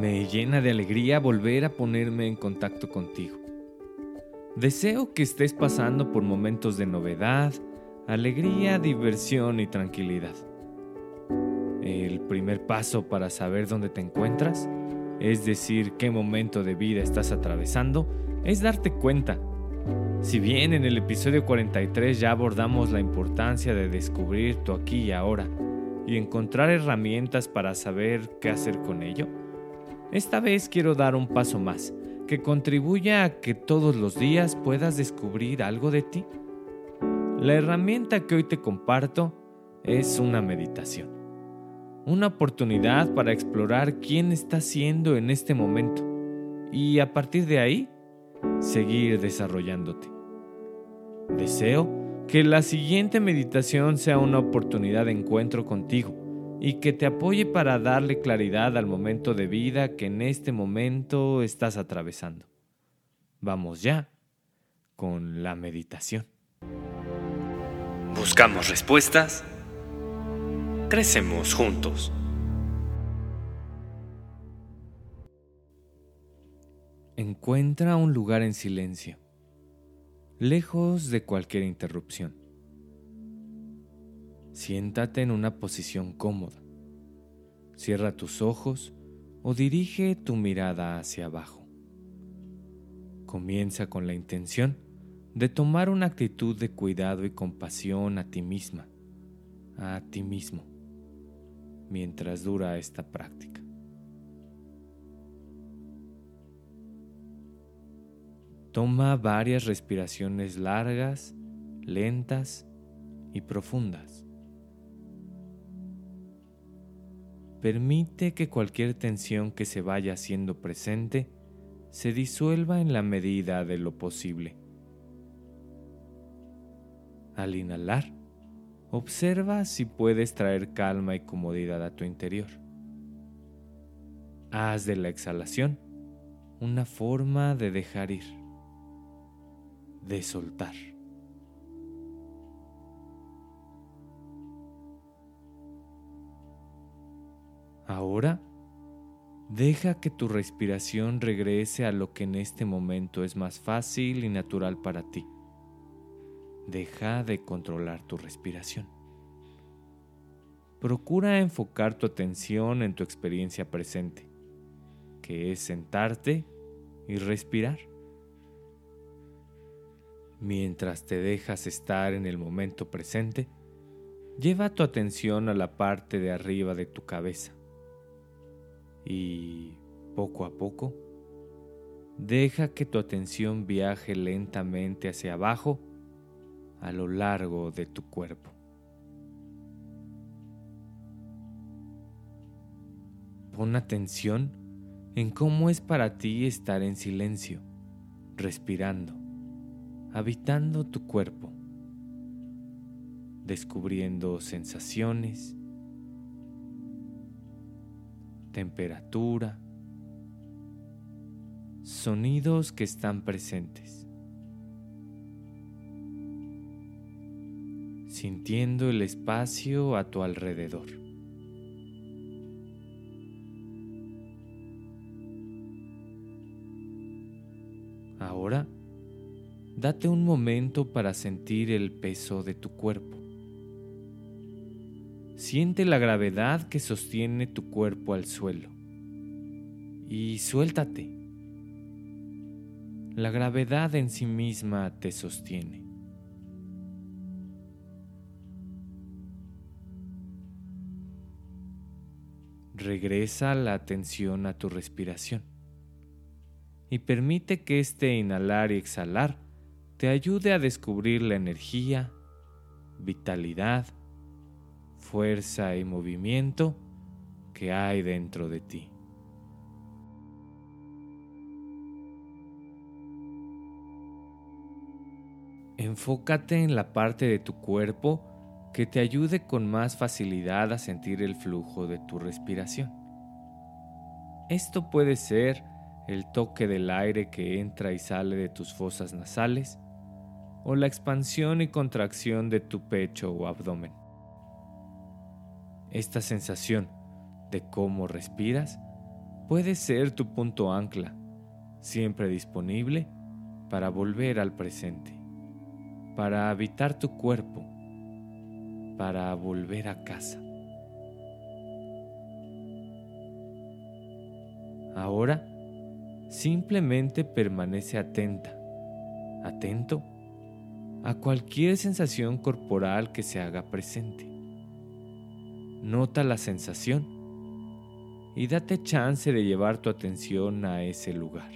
Me llena de alegría volver a ponerme en contacto contigo. Deseo que estés pasando por momentos de novedad, alegría, diversión y tranquilidad. El primer paso para saber dónde te encuentras, es decir, qué momento de vida estás atravesando, es darte cuenta. Si bien en el episodio 43 ya abordamos la importancia de descubrir tu aquí y ahora y encontrar herramientas para saber qué hacer con ello, esta vez quiero dar un paso más, que contribuya a que todos los días puedas descubrir algo de ti. La herramienta que hoy te comparto es una meditación. Una oportunidad para explorar quién estás siendo en este momento y a partir de ahí seguir desarrollándote. Deseo que la siguiente meditación sea una oportunidad de encuentro contigo y que te apoye para darle claridad al momento de vida que en este momento estás atravesando. Vamos ya con la meditación. Buscamos respuestas. Crecemos juntos. Encuentra un lugar en silencio, lejos de cualquier interrupción. Siéntate en una posición cómoda. Cierra tus ojos o dirige tu mirada hacia abajo. Comienza con la intención de tomar una actitud de cuidado y compasión a ti misma, a ti mismo, mientras dura esta práctica. Toma varias respiraciones largas, lentas y profundas. Permite que cualquier tensión que se vaya haciendo presente se disuelva en la medida de lo posible. Al inhalar, observa si puedes traer calma y comodidad a tu interior. Haz de la exhalación una forma de dejar ir, de soltar. Ahora, deja que tu respiración regrese a lo que en este momento es más fácil y natural para ti. Deja de controlar tu respiración. Procura enfocar tu atención en tu experiencia presente, que es sentarte y respirar. Mientras te dejas estar en el momento presente, lleva tu atención a la parte de arriba de tu cabeza y poco a poco deja que tu atención viaje lentamente hacia abajo a lo largo de tu cuerpo. Pon atención en cómo es para ti estar en silencio, respirando, habitando tu cuerpo, descubriendo sensaciones, temperatura, sonidos que están presentes, sintiendo el espacio a tu alrededor. Ahora, date un momento para sentir el peso de tu cuerpo. Siente la gravedad que sostiene tu cuerpo al suelo y suéltate. La gravedad en sí misma te sostiene. Regresa la atención a tu respiración y permite que este inhalar y exhalar te ayude a descubrir la energía, vitalidad, fuerza y movimiento que hay dentro de ti. Enfócate en la parte de tu cuerpo que te ayude con más facilidad a sentir el flujo de tu respiración. Esto puede ser el toque del aire que entra y sale de tus fosas nasales o la expansión y contracción de tu pecho o abdomen. Esta sensación de cómo respiras puede ser tu punto ancla, siempre disponible para volver al presente, para habitar tu cuerpo, para volver a casa. Ahora, simplemente permanece atenta, atento a cualquier sensación corporal que se haga presente. Nota la sensación y date chance de llevar tu atención a ese lugar.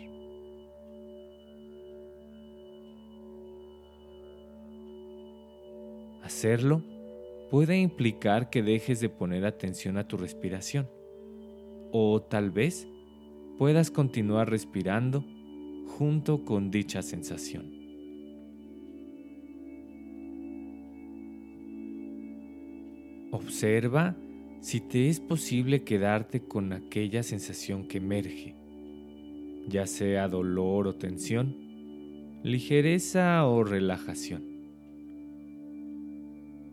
Hacerlo puede implicar que dejes de poner atención a tu respiración o tal vez puedas continuar respirando junto con dicha sensación. Observa si te es posible quedarte con aquella sensación que emerge, ya sea dolor o tensión, ligereza o relajación.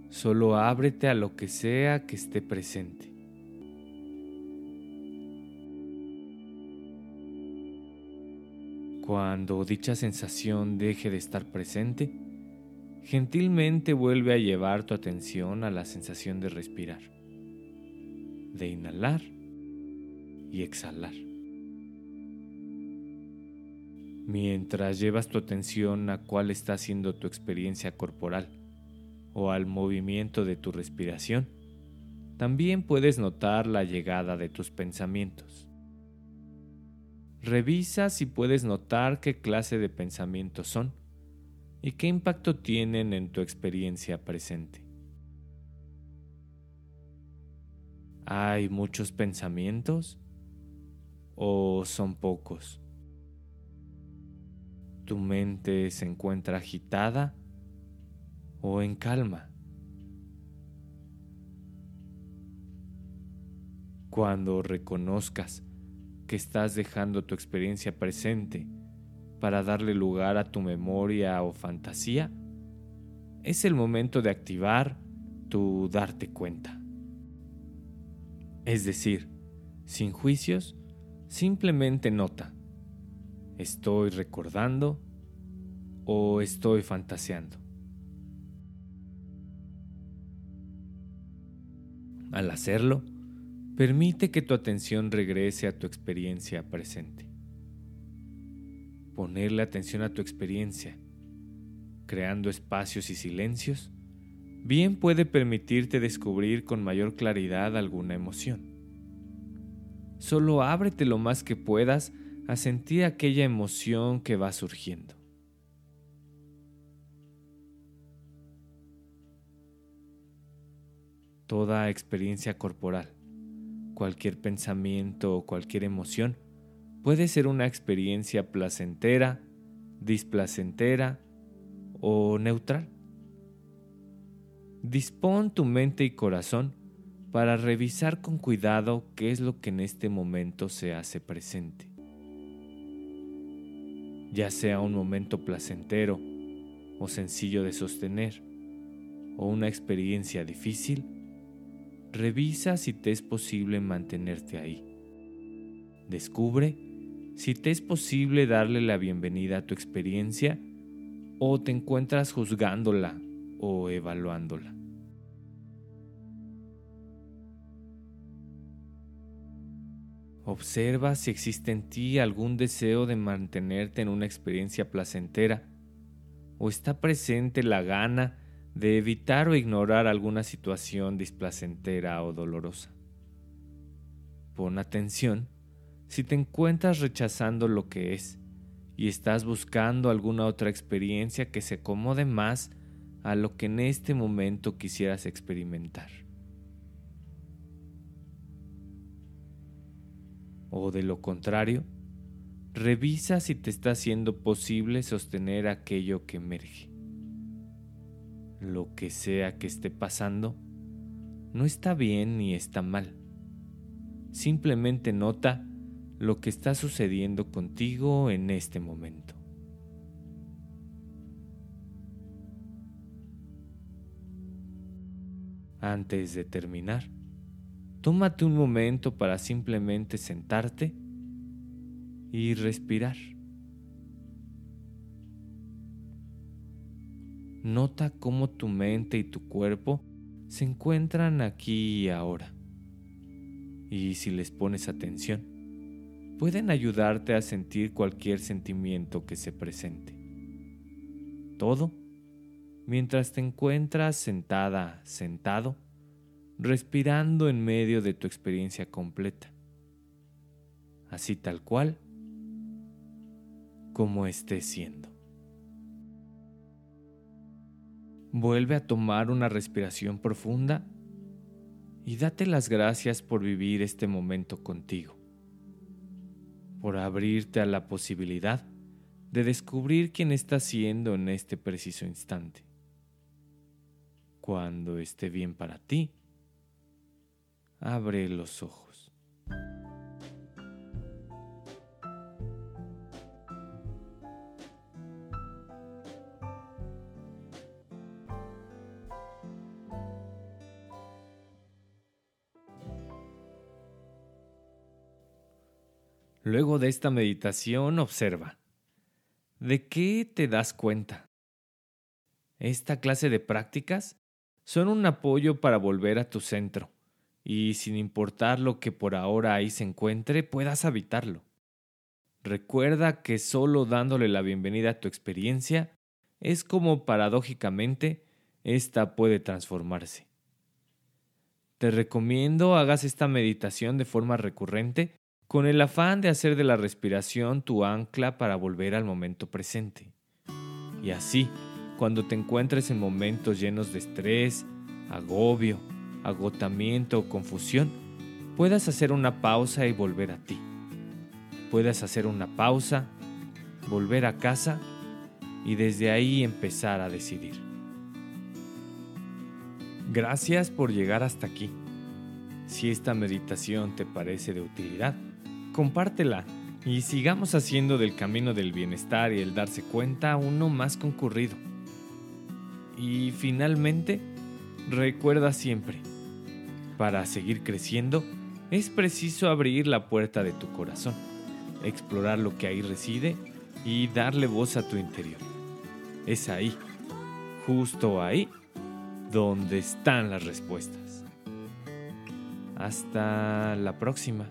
Solo ábrete a lo que sea que esté presente. Cuando dicha sensación deje de estar presente, gentilmente vuelve a llevar tu atención a la sensación de respirar, de inhalar y exhalar. Mientras llevas tu atención a cuál está siendo tu experiencia corporal o al movimiento de tu respiración, también puedes notar la llegada de tus pensamientos. Revisa si puedes notar qué clase de pensamientos son y qué impacto tienen en tu experiencia presente. ¿Hay muchos pensamientos o son pocos? ¿Tu mente se encuentra agitada o en calma? Cuando reconozcas que estás dejando tu experiencia presente para darle lugar a tu memoria o fantasía, es el momento de activar tu darte cuenta. Es decir, sin juicios, simplemente nota, ¿estoy recordando o estoy fantaseando? Al hacerlo, permite que tu atención regrese a tu experiencia presente ponerle atención a tu experiencia, creando espacios y silencios, bien puede permitirte descubrir con mayor claridad alguna emoción. Solo ábrete lo más que puedas a sentir aquella emoción que va surgiendo. Toda experiencia corporal, cualquier pensamiento o cualquier emoción Puede ser una experiencia placentera, displacentera o neutral. Dispón tu mente y corazón para revisar con cuidado qué es lo que en este momento se hace presente. Ya sea un momento placentero o sencillo de sostener, o una experiencia difícil, revisa si te es posible mantenerte ahí. Descubre si te es posible darle la bienvenida a tu experiencia o te encuentras juzgándola o evaluándola. Observa si existe en ti algún deseo de mantenerte en una experiencia placentera o está presente la gana de evitar o ignorar alguna situación displacentera o dolorosa. Pon atención si te encuentras rechazando lo que es y estás buscando alguna otra experiencia que se acomode más a lo que en este momento quisieras experimentar. O de lo contrario, revisa si te está siendo posible sostener aquello que emerge. Lo que sea que esté pasando, no está bien ni está mal. Simplemente nota lo que está sucediendo contigo en este momento. Antes de terminar, tómate un momento para simplemente sentarte y respirar. Nota cómo tu mente y tu cuerpo se encuentran aquí y ahora. Y si les pones atención, pueden ayudarte a sentir cualquier sentimiento que se presente. Todo mientras te encuentras sentada, sentado, respirando en medio de tu experiencia completa, así tal cual como esté siendo. Vuelve a tomar una respiración profunda y date las gracias por vivir este momento contigo, por abrirte a la posibilidad de descubrir quién estás siendo en este preciso instante. Cuando esté bien para ti, abre los ojos. Luego de esta meditación, observa. ¿De qué te das cuenta? Esta clase de prácticas son un apoyo para volver a tu centro y sin importar lo que por ahora ahí se encuentre, puedas habitarlo. Recuerda que solo dándole la bienvenida a tu experiencia es como paradójicamente esta puede transformarse. Te recomiendo hagas esta meditación de forma recurrente con el afán de hacer de la respiración tu ancla para volver al momento presente. Y así, cuando te encuentres en momentos llenos de estrés, agobio, agotamiento o confusión, puedas hacer una pausa y volver a ti. Puedas hacer una pausa, volver a casa y desde ahí empezar a decidir. Gracias por llegar hasta aquí. Si esta meditación te parece de utilidad, compártela y sigamos haciendo del camino del bienestar y el darse cuenta uno más concurrido. Y finalmente, recuerda siempre, para seguir creciendo, es preciso abrir la puerta de tu corazón, explorar lo que ahí reside y darle voz a tu interior. Es ahí, justo ahí, donde están las respuestas. Hasta la próxima.